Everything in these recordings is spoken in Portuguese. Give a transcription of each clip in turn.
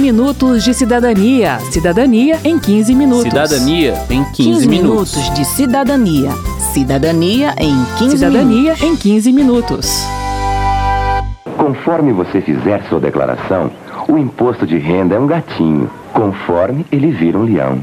minutos de cidadania. Cidadania em 15 minutos. Cidadania em 15, 15 minutos. minutos de cidadania. Cidadania em 15 Cidadania minutos. em 15 minutos. Conforme você fizer sua declaração, o imposto de renda é um gatinho. Conforme ele vira um leão.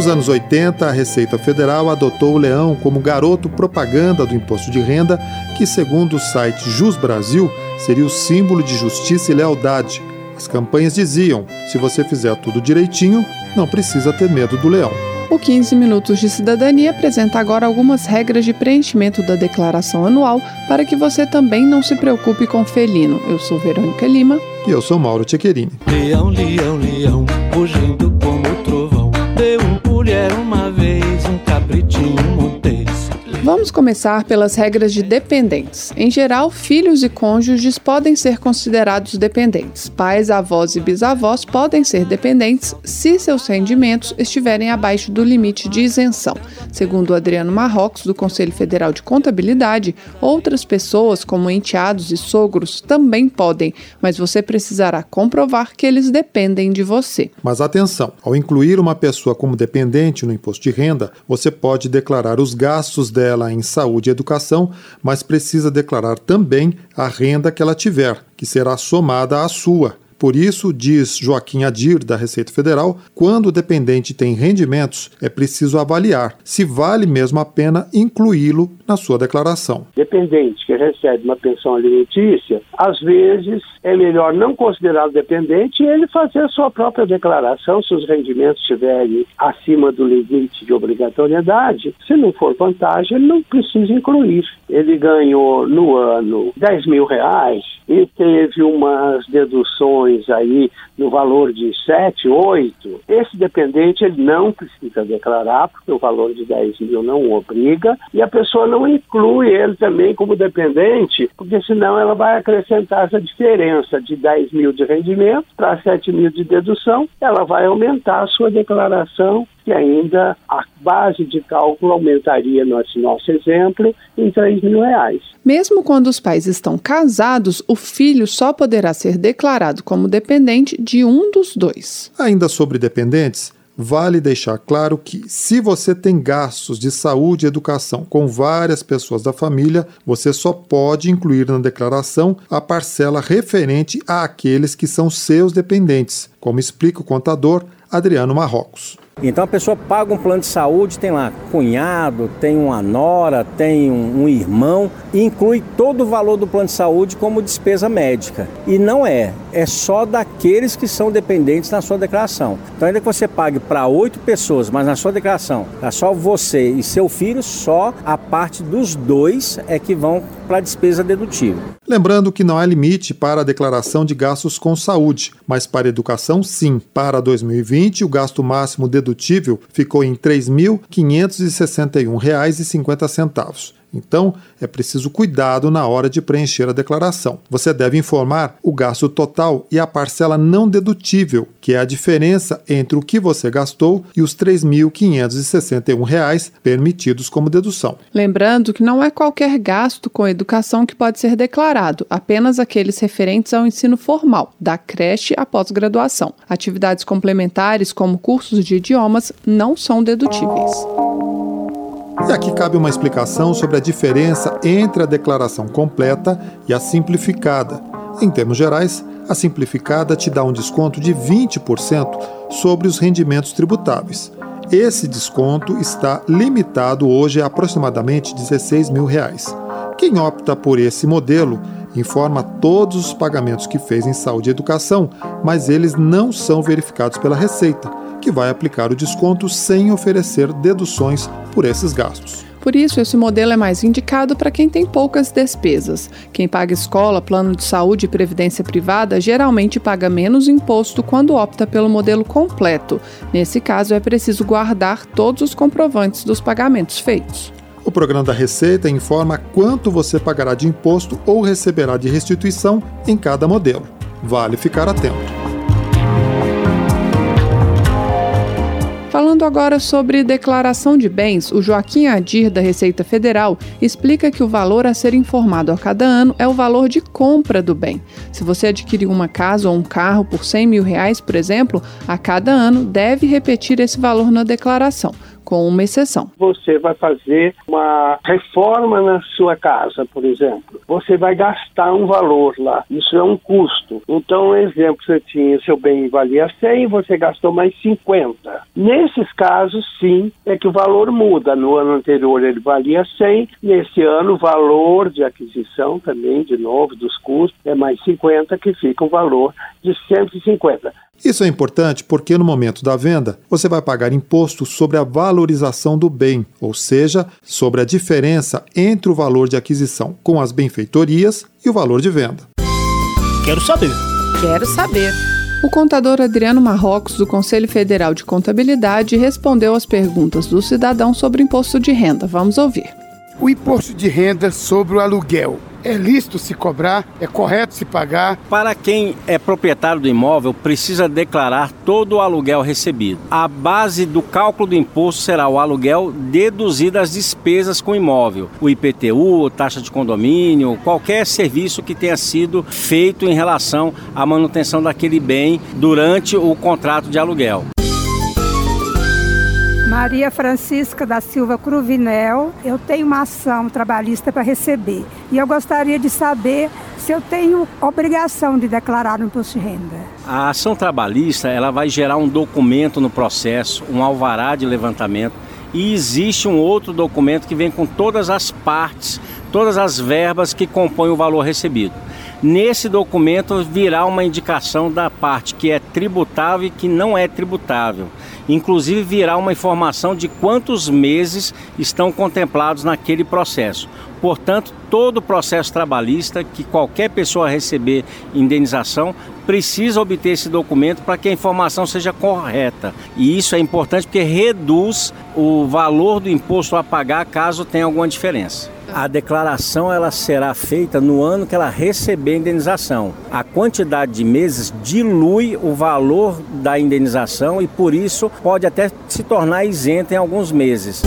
Nos anos 80, a Receita Federal adotou o leão como garoto propaganda do imposto de renda, que, segundo o site Jus Brasil, seria o símbolo de justiça e lealdade. As campanhas diziam: se você fizer tudo direitinho, não precisa ter medo do leão. O 15 Minutos de Cidadania apresenta agora algumas regras de preenchimento da declaração anual para que você também não se preocupe com felino. Eu sou Verônica Lima. E eu sou Mauro Tchequerini. Leão, leão, leão, fugindo como trovão. Mulher uma vez um. Vamos começar pelas regras de dependentes. Em geral, filhos e cônjuges podem ser considerados dependentes. Pais, avós e bisavós podem ser dependentes se seus rendimentos estiverem abaixo do limite de isenção. Segundo Adriano Marrocos, do Conselho Federal de Contabilidade, outras pessoas, como enteados e sogros, também podem, mas você precisará comprovar que eles dependem de você. Mas atenção: ao incluir uma pessoa como dependente no imposto de renda, você pode declarar os gastos dela dela em saúde e educação, mas precisa declarar também a renda que ela tiver, que será somada à sua. Por isso, diz Joaquim Adir, da Receita Federal, quando o dependente tem rendimentos, é preciso avaliar se vale mesmo a pena incluí-lo na sua declaração. Dependente que recebe uma pensão alimentícia, às vezes é melhor não considerar o dependente e ele fazer a sua própria declaração se os rendimentos estiverem acima do limite de obrigatoriedade. Se não for vantagem, ele não precisa incluir. Ele ganhou no ano 10 mil reais e teve umas deduções aí no valor de 7, 8. Esse dependente ele não precisa declarar, porque o valor de 10 mil não obriga, e a pessoa não inclui ele também como dependente, porque senão ela vai acrescentar essa diferença de 10 mil de rendimento para 7 mil de dedução, ela vai aumentar a sua declaração que ainda a base de cálculo aumentaria, nesse nosso exemplo, em 3 mil reais. Mesmo quando os pais estão casados, o filho só poderá ser declarado como dependente de um dos dois. Ainda sobre dependentes, vale deixar claro que, se você tem gastos de saúde e educação com várias pessoas da família, você só pode incluir na declaração a parcela referente àqueles que são seus dependentes, como explica o contador Adriano Marrocos. Então a pessoa paga um plano de saúde, tem lá cunhado, tem uma nora, tem um, um, irmão, e inclui todo o valor do plano de saúde como despesa médica. E não é, é só daqueles que são dependentes na sua declaração. Então ainda que você pague para oito pessoas, mas na sua declaração é só você e seu filho, só a parte dos dois é que vão para a despesa dedutível. Lembrando que não há limite para a declaração de gastos com saúde, mas para educação sim. Para 2020, o gasto máximo dedutível ficou em R$ 3.561,50. Então, é preciso cuidado na hora de preencher a declaração. Você deve informar o gasto total e a parcela não dedutível, que é a diferença entre o que você gastou e os R$ 3.561 permitidos como dedução. Lembrando que não é qualquer gasto com educação que pode ser declarado, apenas aqueles referentes ao ensino formal, da creche à pós-graduação. Atividades complementares, como cursos de idiomas, não são dedutíveis. E aqui cabe uma explicação sobre a diferença entre a declaração completa e a simplificada. Em termos gerais, a simplificada te dá um desconto de 20% sobre os rendimentos tributáveis. Esse desconto está limitado hoje a aproximadamente 16 mil reais. Quem opta por esse modelo informa todos os pagamentos que fez em saúde e educação, mas eles não são verificados pela Receita que vai aplicar o desconto sem oferecer deduções por esses gastos. Por isso, esse modelo é mais indicado para quem tem poucas despesas. Quem paga escola, plano de saúde e previdência privada geralmente paga menos imposto quando opta pelo modelo completo. Nesse caso, é preciso guardar todos os comprovantes dos pagamentos feitos. O programa da Receita informa quanto você pagará de imposto ou receberá de restituição em cada modelo. Vale ficar atento. Falando agora sobre declaração de bens, o Joaquim Adir, da Receita Federal, explica que o valor a ser informado a cada ano é o valor de compra do bem. Se você adquirir uma casa ou um carro por 100 mil reais, por exemplo, a cada ano deve repetir esse valor na declaração com uma exceção. Você vai fazer uma reforma na sua casa, por exemplo. Você vai gastar um valor lá. Isso é um custo. Então, exemplo, você tinha seu bem valia 100, você gastou mais 50. Nesses casos, sim, é que o valor muda. No ano anterior ele valia 100, nesse ano o valor de aquisição também, de novo, dos custos, é mais 50, que fica um valor de 150. Isso é importante porque no momento da venda você vai pagar imposto sobre a valorização do bem, ou seja, sobre a diferença entre o valor de aquisição com as benfeitorias e o valor de venda. Quero saber. Quero saber. O contador Adriano Marrocos, do Conselho Federal de Contabilidade, respondeu às perguntas do cidadão sobre imposto de renda. Vamos ouvir. O imposto de renda sobre o aluguel é lícito se cobrar? É correto se pagar? Para quem é proprietário do imóvel, precisa declarar todo o aluguel recebido. A base do cálculo do imposto será o aluguel deduzido as despesas com o imóvel, o IPTU, taxa de condomínio, qualquer serviço que tenha sido feito em relação à manutenção daquele bem durante o contrato de aluguel. Maria Francisca da Silva Cruvinel, eu tenho uma ação trabalhista para receber e eu gostaria de saber se eu tenho obrigação de declarar no imposto de renda. A ação trabalhista ela vai gerar um documento no processo, um alvará de levantamento e existe um outro documento que vem com todas as partes, todas as verbas que compõem o valor recebido. Nesse documento virá uma indicação da parte que é tributável e que não é tributável. Inclusive virá uma informação de quantos meses estão contemplados naquele processo. Portanto, todo processo trabalhista que qualquer pessoa receber indenização precisa obter esse documento para que a informação seja correta. E isso é importante porque reduz o valor do imposto a pagar caso tenha alguma diferença. A declaração ela será feita no ano que ela receber a indenização. A quantidade de meses dilui o valor da indenização e por isso pode até se tornar isenta em alguns meses.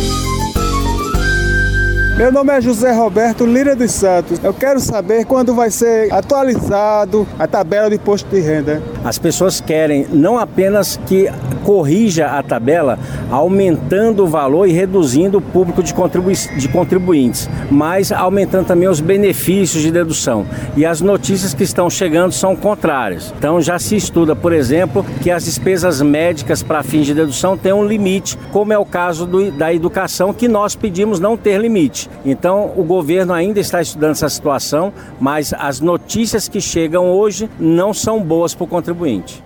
Meu nome é José Roberto Lira dos Santos. Eu quero saber quando vai ser atualizado a tabela de imposto de renda. As pessoas querem não apenas que corrija a tabela, aumentando o valor e reduzindo o público de, contribui de contribuintes, mas aumentando também os benefícios de dedução. E as notícias que estão chegando são contrárias. Então já se estuda, por exemplo, que as despesas médicas para fins de dedução têm um limite, como é o caso do, da educação, que nós pedimos não ter limite. Então, o governo ainda está estudando essa situação, mas as notícias que chegam hoje não são boas para o contribuinte.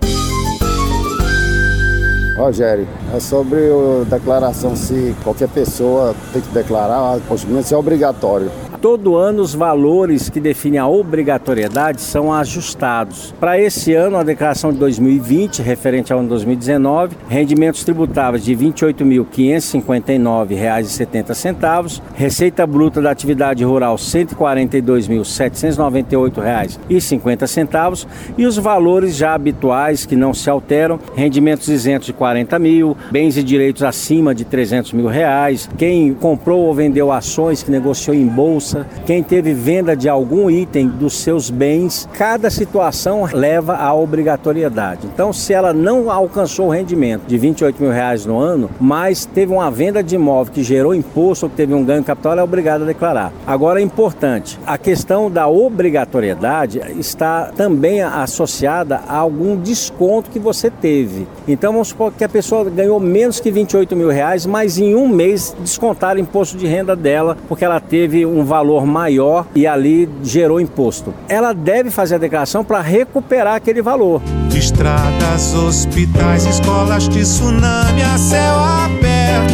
Rogério, é sobre a declaração se qualquer pessoa tem que declarar, se é obrigatório. Todo ano os valores que definem a obrigatoriedade são ajustados. Para esse ano, a declaração de 2020, referente ao ano 2019, rendimentos tributáveis de R$ 28.559,70, receita bruta da atividade rural R$ 142.798,50 e os valores já habituais que não se alteram, rendimentos isentos de 40 mil, bens e direitos acima de 300 mil reais, quem comprou ou vendeu ações que negociou em bolsa quem teve venda de algum item dos seus bens, cada situação leva à obrigatoriedade. Então, se ela não alcançou o rendimento de 28 mil reais no ano, mas teve uma venda de imóvel que gerou imposto ou teve um ganho capital, ela é obrigada a declarar. Agora é importante, a questão da obrigatoriedade está também associada a algum desconto que você teve. Então vamos supor que a pessoa ganhou menos que 28 mil reais, mas em um mês descontaram o imposto de renda dela porque ela teve um valor valor maior e ali gerou imposto. Ela deve fazer a declaração para recuperar aquele valor. Estradas, hospitais, escolas de tsunami a céu aberto.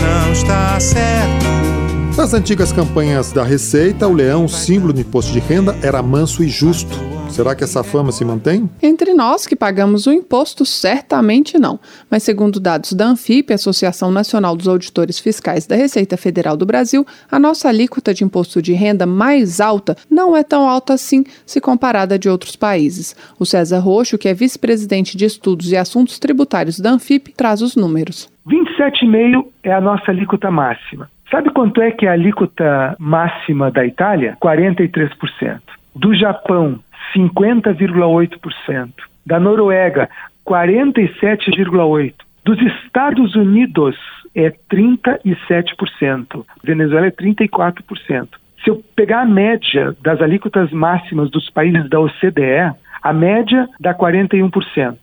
Não está certo. Nas antigas campanhas da Receita, o leão, símbolo do imposto de renda, era manso e justo. Será que essa fama se mantém? Entre nós que pagamos o imposto, certamente não. Mas, segundo dados da Anfip, Associação Nacional dos Auditores Fiscais da Receita Federal do Brasil, a nossa alíquota de imposto de renda mais alta não é tão alta assim se comparada de outros países. O César Roxo, que é vice-presidente de estudos e assuntos tributários da Anfip, traz os números. 27,5 é a nossa alíquota máxima. Sabe quanto é que é a alíquota máxima da Itália? 43%. Do Japão, 50,8%. Da Noruega, 47,8%. Dos Estados Unidos, é 37%. Venezuela é 34%. Se eu pegar a média das alíquotas máximas dos países da OCDE, a média dá 41%.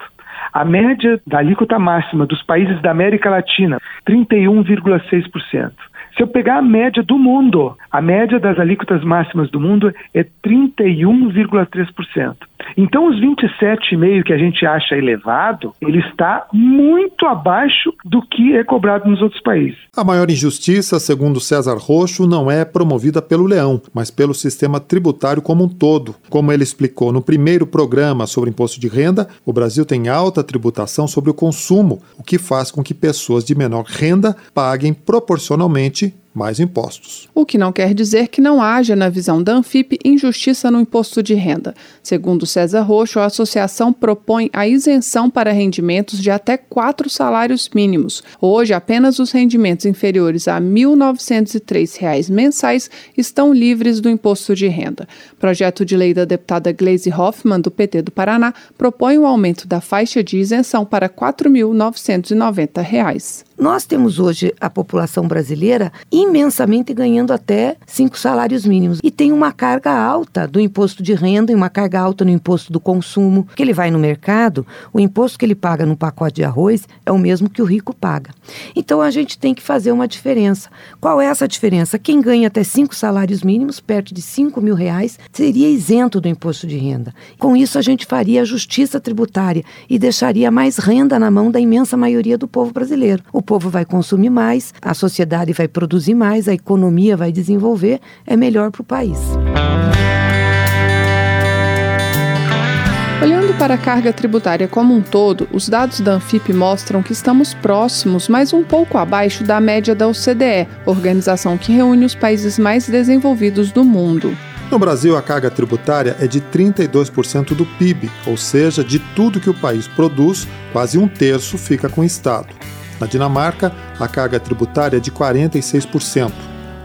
A média da alíquota máxima dos países da América Latina, 31,6%. Se eu pegar a média do mundo, a média das alíquotas máximas do mundo é 31,3%. Então, os 27,5% que a gente acha elevado, ele está muito abaixo do que é cobrado nos outros países. A maior injustiça, segundo César Roxo, não é promovida pelo Leão, mas pelo sistema tributário como um todo. Como ele explicou no primeiro programa sobre imposto de renda, o Brasil tem alta tributação sobre o consumo, o que faz com que pessoas de menor renda paguem proporcionalmente noite mais impostos. O que não quer dizer que não haja, na visão da Anfip, injustiça no imposto de renda. Segundo César Roxo, a associação propõe a isenção para rendimentos de até quatro salários mínimos. Hoje, apenas os rendimentos inferiores a R$ 1.903 mensais estão livres do imposto de renda. Projeto de lei da deputada Gleisi Hoffmann, do PT do Paraná, propõe o aumento da faixa de isenção para R$ 4.990. Nós temos hoje a população brasileira imensamente ganhando até cinco salários mínimos e tem uma carga alta do imposto de renda e uma carga alta no imposto do consumo. Que ele vai no mercado, o imposto que ele paga no pacote de arroz é o mesmo que o rico paga. Então a gente tem que fazer uma diferença. Qual é essa diferença? Quem ganha até cinco salários mínimos, perto de cinco mil reais, seria isento do imposto de renda. Com isso a gente faria a justiça tributária e deixaria mais renda na mão da imensa maioria do povo brasileiro. O povo vai consumir mais, a sociedade vai produzir mais, a economia vai desenvolver, é melhor para o país. Olhando para a carga tributária como um todo, os dados da Anfip mostram que estamos próximos, mas um pouco abaixo da média da OCDE, organização que reúne os países mais desenvolvidos do mundo. No Brasil, a carga tributária é de 32% do PIB, ou seja, de tudo que o país produz, quase um terço fica com o Estado. Na Dinamarca, a carga tributária é de 46%.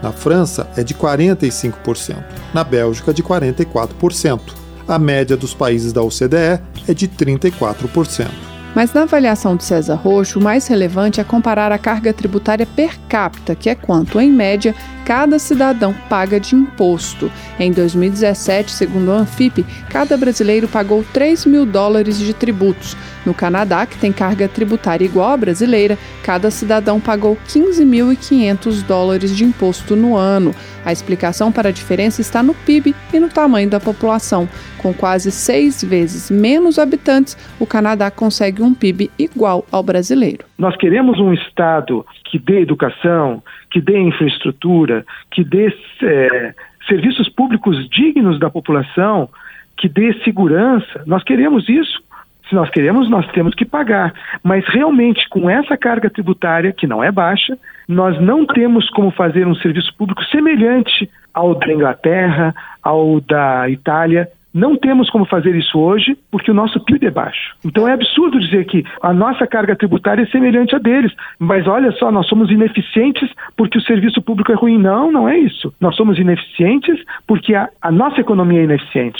Na França, é de 45%. Na Bélgica, de 44%. A média dos países da OCDE é de 34%. Mas na avaliação de César Roxo, o mais relevante é comparar a carga tributária per capita, que é quanto, em média, cada cidadão paga de imposto. Em 2017, segundo a Anfip, cada brasileiro pagou 3 mil dólares de tributos. No Canadá, que tem carga tributária igual à brasileira, cada cidadão pagou 15.500 dólares de imposto no ano. A explicação para a diferença está no PIB e no tamanho da população. Com quase seis vezes menos habitantes, o Canadá consegue um PIB igual ao brasileiro. Nós queremos um Estado que dê educação, que dê infraestrutura, que dê é, serviços públicos dignos da população, que dê segurança. Nós queremos isso. Se nós queremos, nós temos que pagar. Mas realmente, com essa carga tributária, que não é baixa, nós não temos como fazer um serviço público semelhante ao da Inglaterra, ao da Itália. Não temos como fazer isso hoje porque o nosso PIB é baixo. Então é absurdo dizer que a nossa carga tributária é semelhante a deles. Mas olha só, nós somos ineficientes porque o serviço público é ruim. Não, não é isso. Nós somos ineficientes porque a, a nossa economia é ineficiente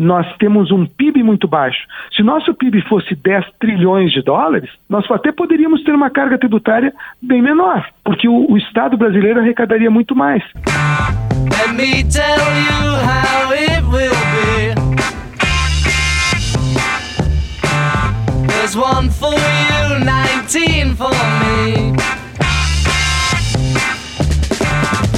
nós temos um PIB muito baixo. Se nosso PIB fosse 10 trilhões de dólares, nós até poderíamos ter uma carga tributária bem menor, porque o, o Estado brasileiro arrecadaria muito mais. Let me tell you how it will be. There's one for you, 19 for me.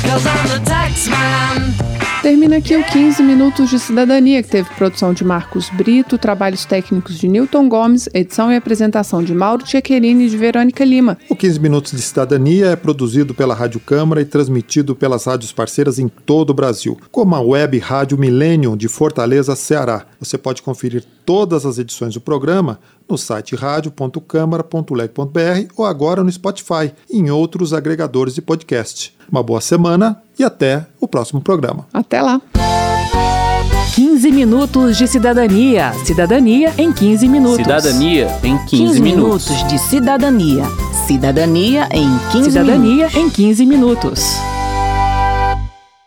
Cause I'm the tax man. Termina aqui o 15 Minutos de Cidadania, que teve produção de Marcos Brito, trabalhos técnicos de Newton Gomes, edição e apresentação de Mauro Tchequerini e de Verônica Lima. O 15 Minutos de Cidadania é produzido pela Rádio Câmara e transmitido pelas rádios parceiras em todo o Brasil, como a web Rádio Millennium de Fortaleza, Ceará. Você pode conferir todas as edições do programa no site radio.câmara.leg.br ou agora no Spotify e em outros agregadores de podcast. Uma boa semana e até o próximo programa. Até lá! 15 minutos de cidadania. Cidadania em 15 minutos. Cidadania em 15, 15 minutos. minutos de cidadania. Cidadania em 15 Cidadania minutos. em 15 minutos.